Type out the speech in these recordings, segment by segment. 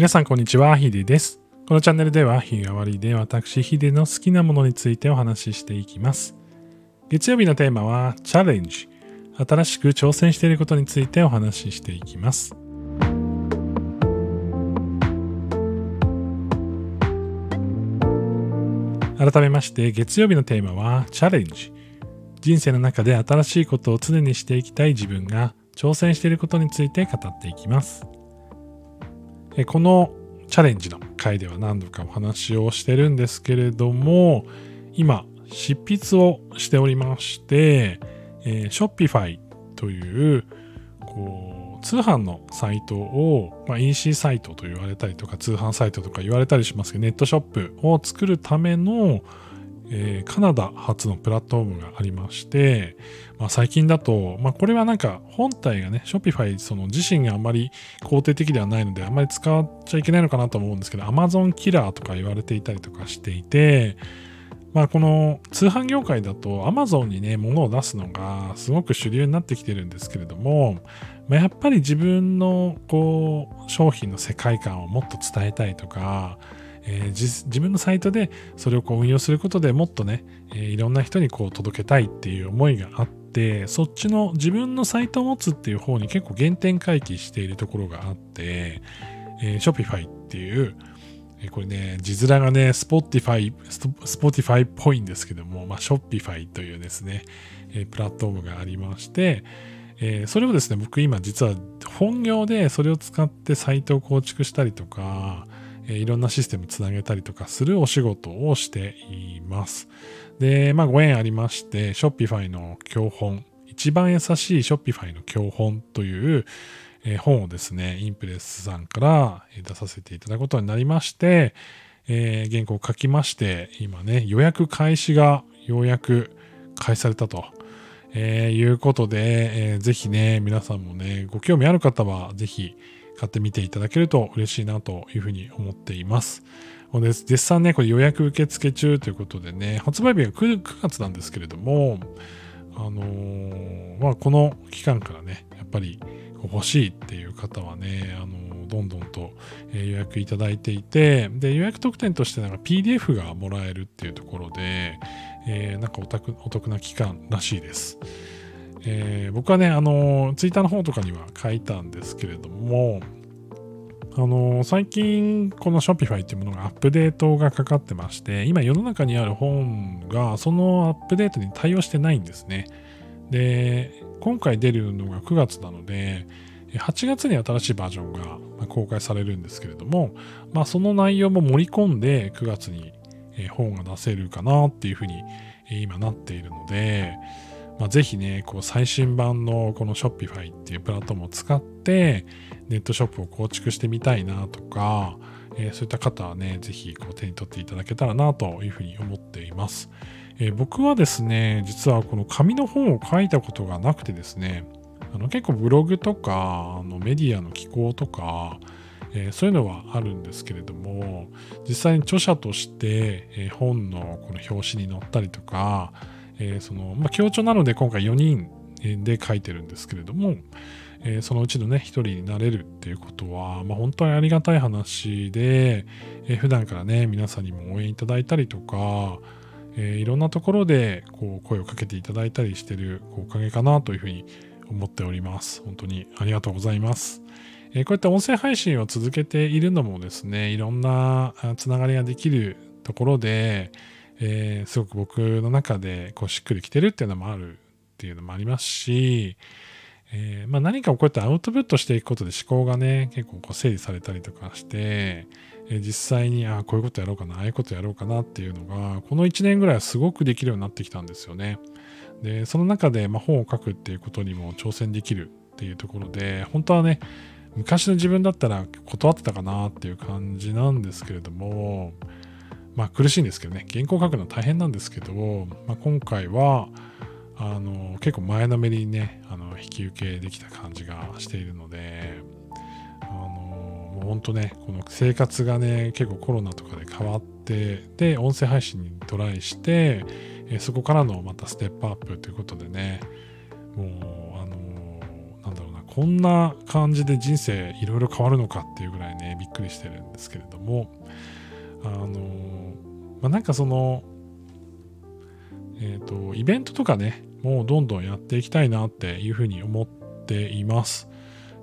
皆さんこんにちは、ヒデです。このチャンネルでは日替わりで私ヒデの好きなものについてお話ししていきます。月曜日のテーマはチャレンジ。新しく挑戦していることについてお話ししていきます。改めまして月曜日のテーマはチャレンジ。人生の中で新しいことを常にしていきたい自分が挑戦していることについて語っていきます。このチャレンジの回では何度かお話をしてるんですけれども今執筆をしておりまして、えー、Shopify というこう通販のサイトを、まあ、EC サイトと言われたりとか通販サイトとか言われたりしますけどネットショップを作るための、えーカナダ発のプラットフォームがありまして、まあ、最近だと、まあ、これはなんか本体がね Shopify その自身があんまり肯定的ではないのであんまり使っちゃいけないのかなと思うんですけど Amazon キラーとか言われていたりとかしていてまあこの通販業界だと Amazon にね物を出すのがすごく主流になってきてるんですけれども、まあ、やっぱり自分のこう商品の世界観をもっと伝えたいとかえー自分のサイトでそれをこう運用することでもっとね、えーいろんな人にこう届けたいっていう思いがあってそっちの自分のサイトを持つっていう方に結構原点回帰しているところがあって、えー、Shopify っていうえこれね、字面がね、Spotify、Spotify っぽいんですけども、まあ、Shopify というですね、えプラットフォームがありまして、えーそれをですね、僕今実は本業でそれを使ってサイトを構築したりとか、えいろんなシステムつなげたりとかするお仕事をしています。で、まあご縁ありまして、Shopify の教本、一番優しい Shopify の教本という、え本をですね、インプレスさんから出させていただくことになりまして、えー原稿を書きまして、今ね、予約開始がようやく開始されたと。えーいうことで、えーぜひね、皆さんもね、ご興味ある方は、ぜひ買ってみていただけると嬉しいなというふうに思っています。ほんで絶賛ね、これ予約受付中ということでね、発売日が 9, 9月なんですけれども、あのーまあ、この期間からね、やっぱり欲しいっていう方はね、あのーどんどんと予約いただいていて、で、予約特典としてなんか PDF がもらえるっていうところで、えーなんかお得お得な期間らしいです。えー僕はね、あの、ツイッターの方とかには書いたんですけれども、あの最近この Shopify っていうものがアップデートがかかってまして、今世の中にある本がそのアップデートに対応してないんですね。で、今回出るのが9月なので、8月に新しいバージョンが公開されるんですけれども、まあ、その内容も盛り込んで9月に本が出せるかなっていうふうに今なっているので、まあ、ぜひね、こう最新版のこの Shopify っていうプラットフォームを使ってネットショップを構築してみたいなとか、えーそういった方はね、ぜひこう手に取っていただけたらなというふうに思っています。えー僕はですね、実はこの紙の本を書いたことがなくてですね、あの結構ブログとかあのメディアの寄稿とか、えーそういうのはあるんですけれども実際に著者として、えー本のこの表紙に載ったりとか、えーそのまあ、強調なので今回4人で書いてるんですけれども、えーそのうちのね1人になれるっていうことは、まあ、本当にありがたい話で、えー普段からね皆さんにも応援いただいたりとか、えーいろんなところでこう声をかけていただいたりしてるおかげかなというふうに思っております。本当にありがとうございます。えこういった音声配信を続けているのもですね、いろんなつながりができるところで、えーすごく僕の中でこうしっくりきてるっていうのもあるっていうのもありますし、えーまあ、何かをこうやってアウトプットしていくことで思考がね、結構こう整理されたりとかして、えー実際に、あ、こういうことやろうかな、ああいうことやろうかなっていうのが、この1年ぐらいはすごくできるようになってきたんですよね。で、その中で、まあ、本を書くっていうことにも挑戦できるっていうところで、本当はね、昔の自分だったら断ってたかなっていう感じなんですけれども、まあ苦しいんですけどね、原稿書くの大変なんですけど、まあ、今回は、あの結構前のめりにねあの引き受けできた感じがしているのであのもう本当ねこの生活がね結構コロナとかで変わってで音声配信にトライしてえそこからのまたステップアップということでねもうあのなんだろうなこんな感じで人生いろいろ変わるのかっていうぐらいね、びっくりしてるんですけれども、あの、まあ、なんかその、えっ、ー、と、イベントとかね、もうどんどんやっていきたいなっていうふうに思っています。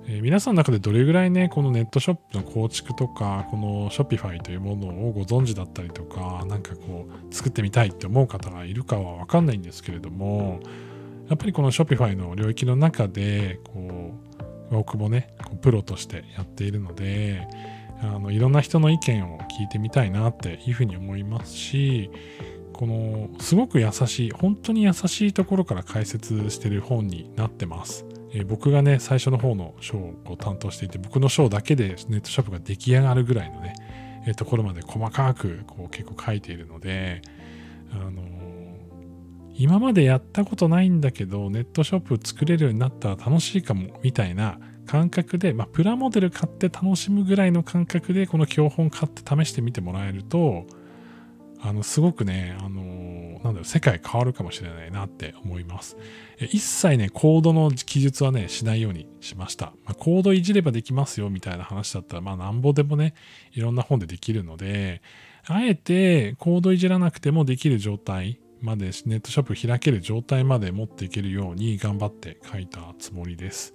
えー、皆さんの中でどれぐらいね、このネットショップの構築とか、この Shopify というものをご存知だったりとか、なんかこう、作ってみたいって思う方がいるかはわかんないんですけれども、やっぱりこの Shopify の領域の中で、こう、僕もね、プロとしてやっているので、あのいろんな人の意見を聞いてみたいなっていうふうに思いますし、このすごく優しい、本当に優しいところから解説してる本になってます。えー、僕がね、最初の方の章を担当していて、僕の章だけでネットショップが出来上がるぐらいのね、えー、ところまで細かくこう結構書いているので、あのー、今までやったことないんだけど、ネットショップ作れるようになったら楽しいかも、みたいな感覚で、まあ、プラモデル買って楽しむぐらいの感覚で、この教本買って試してみてもらえると、あの、すごくね、あのなんだろう、世界変わるかもしれないなって思います。一切ね、コードの記述はね、しないようにしました。まあ、コードいじればできますよみたいな話だったら、まあなんぼでもね、いろんな本でできるので、あえてコードいじらなくてもできる状態まで、ネットショップ開ける状態まで持っていけるように頑張って書いたつもりです。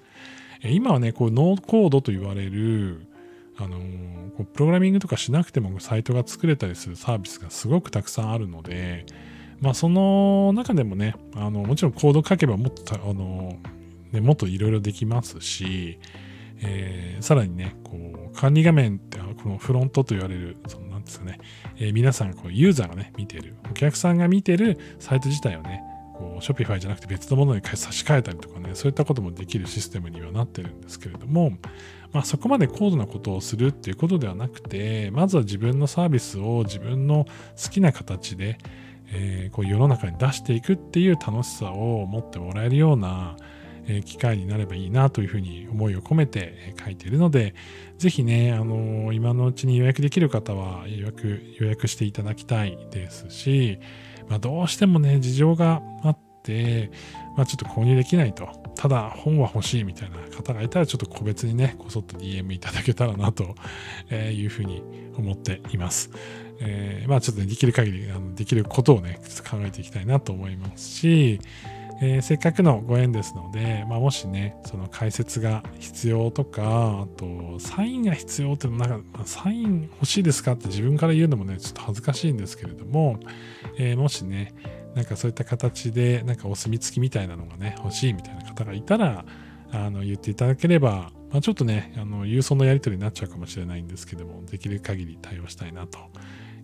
今はね、こうノーコードと言われる、あの、こうプログラミングとかしなくてもサイトが作れたりするサービスがすごくたくさんあるので、まあ、その中でもね、あのもちろんコード書けばもっと、あのね、もっといろいろできますし、えー、さらにね、こう管理画面ってこのフロントと言われる、そのですかね、えー、皆さんこうユーザーがね、見てる、お客さんが見てるサイト自体をね、こう、ショピファイじゃなくて別のものに差し替えたりとかね、そういったこともできるシステムにはなってるんですけれども、まあそこまで高度なことをするっていうことではなくて、まずは自分のサービスを自分の好きな形で、えー、こう世の中に出していくっていう楽しさを持ってもらえるような、機会になればいいなというふうに思いを込めて書いているので、ぜひね、あの、今のうちに予約できる方は予約、予約していただきたいですし、まあ、どうしてもね、事情があって、まあ、ちょっと購入できないと。ただ本は欲しいみたいな方がいたらちょっと個別にね、こそっと DM いただけたらなというふうに思っています。えー、まあちょっと、ね、できる限りできることをね、考えていきたいなと思いますし、えー、せっかくのご縁ですので、まあ、もしね、その解説が必要とか、あと、サインが必要っていうのなんか、サイン欲しいですかって自分から言うのもね、ちょっと恥ずかしいんですけれども、えー、もしね、なんかそういった形で、なんかお墨付きみたいなのがね、欲しいみたいな方がいたら、あの、言っていただければ、まあ、ちょっとね、あの、郵送のやり取りになっちゃうかもしれないんですけども、できる限り対応したいなと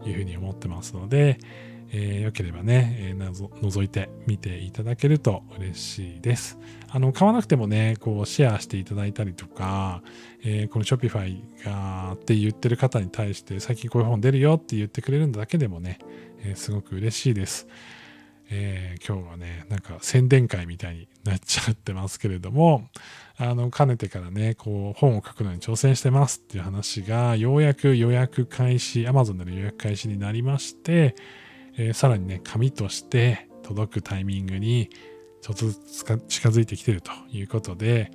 いうふうに思ってますので、えー、よければね、えー、覗いてみていただけると嬉しいです。あの、買わなくてもね、こう、シェアしていただいたりとか、えー、この Shopify がって言ってる方に対して、最近こういう本出るよって言ってくれるんだけでもね、えー、すごく嬉しいです。えー、今日はね、なんか宣伝会みたいになっちゃってますけれども、あの、かねてからね、こう、本を書くのに挑戦してますっていう話が、ようやく予約開始、Amazon での予約開始になりまして、えー、さらにね、紙として届くタイミングに、ちょっとずつ近づいてきてるということで、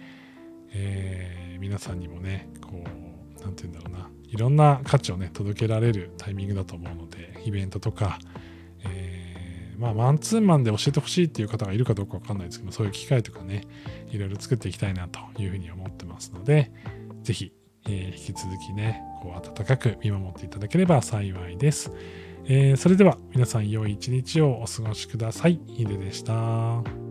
えー、皆さんにもね、こう、なんて言うんだろうな、いろんな価値をね、届けられるタイミングだと思うので、イベントとか、えーまあ、マンツーマンで教えてほしいっていう方がいるかどうかわかんないですけど、そういう機会とかね、いろいろ作っていきたいなというふうに思ってますので、ぜひ、えー、引き続きね、こう温かく見守っていただければ幸いです。えー、それでは皆さん良い一日をお過ごしください。ヒデでした。